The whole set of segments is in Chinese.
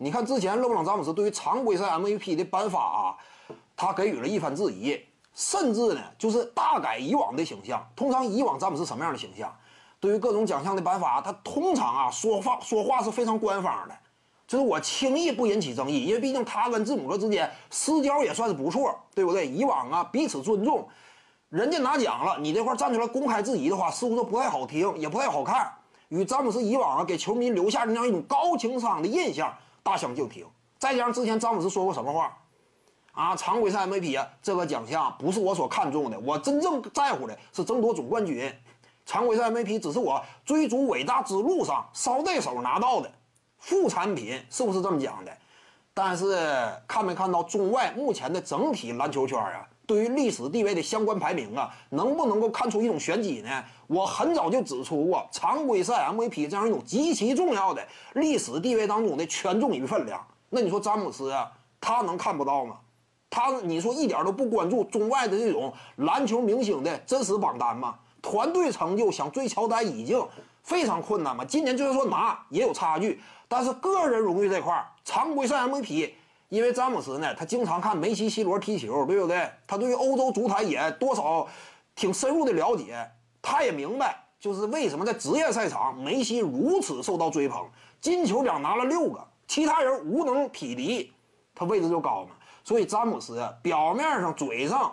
你看之前勒布朗詹姆斯对于常规赛 MVP 的颁发啊，他给予了一番质疑，甚至呢就是大改以往的形象。通常以往詹姆斯什么样的形象？对于各种奖项的颁发，他通常啊说话说话是非常官方的，就是我轻易不引起争议，因为毕竟他跟字母哥之间私交也算是不错，对不对？以往啊彼此尊重，人家拿奖了，你这块站出来公开质疑的话，似乎都不太好听，也不太好看，与詹姆斯以往啊给球迷留下的那样一种高情商的印象。大相径庭。再加上之前詹姆斯说过什么话，啊，常规赛 MVP 啊，这个奖项不是我所看重的，我真正在乎的是争夺总冠军。常规赛 MVP 只是我追逐伟大之路上捎带手拿到的副产品，是不是这么讲的？但是看没看到中外目前的整体篮球圈啊，对于历史地位的相关排名啊，能不能够看出一种玄机呢？我很早就指出过，常规赛 MVP 这样一种极其重要的历史地位当中的权重与分量。那你说詹姆斯啊，他能看不到吗？他你说一点都不关注中外的这种篮球明星的真实榜单吗？团队成就想追乔丹已经非常困难嘛。今年就算说拿也有差距，但是个人荣誉这块常规赛 MVP，因为詹姆斯呢，他经常看梅西、C 罗踢球，对不对？他对于欧洲足坛也多少挺深入的了解。他也明白，就是为什么在职业赛场梅西如此受到追捧，金球奖拿了六个，其他人无能匹敌，他位置就高嘛。所以詹姆斯表面上嘴上，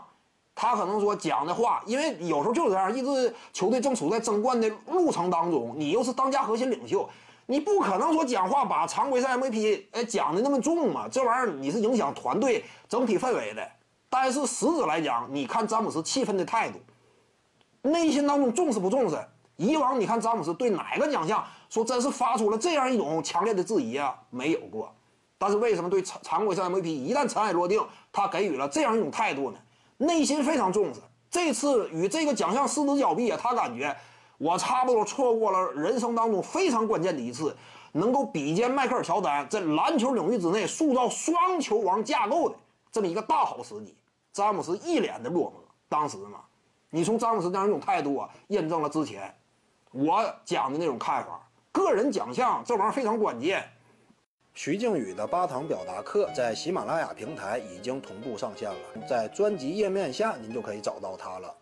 他可能说讲的话，因为有时候就是这样，一支球队正处在争冠的路程当中，你又是当家核心领袖，你不可能说讲话把常规赛 MVP 哎讲的那么重嘛，这玩意儿你是影响团队整体氛围的。但是实质来讲，你看詹姆斯气愤的态度。内心当中重视不重视？以往你看詹姆斯对哪个奖项说真是发出了这样一种强烈的质疑啊？没有过。但是为什么对常常规赛 MVP 一旦尘埃落定，他给予了这样一种态度呢？内心非常重视。这次与这个奖项失之交臂啊，他感觉我差不多错过了人生当中非常关键的一次，能够比肩迈克尔乔丹在篮球领域之内塑造双球王架构的这么一个大好时机。詹姆斯一脸的落寞，当时嘛。你从詹姆斯这样一种态度啊，验证了之前我讲的那种看法。个人奖项这玩意儿非常关键。徐静宇的八堂表达课在喜马拉雅平台已经同步上线了，在专辑页面下您就可以找到它了。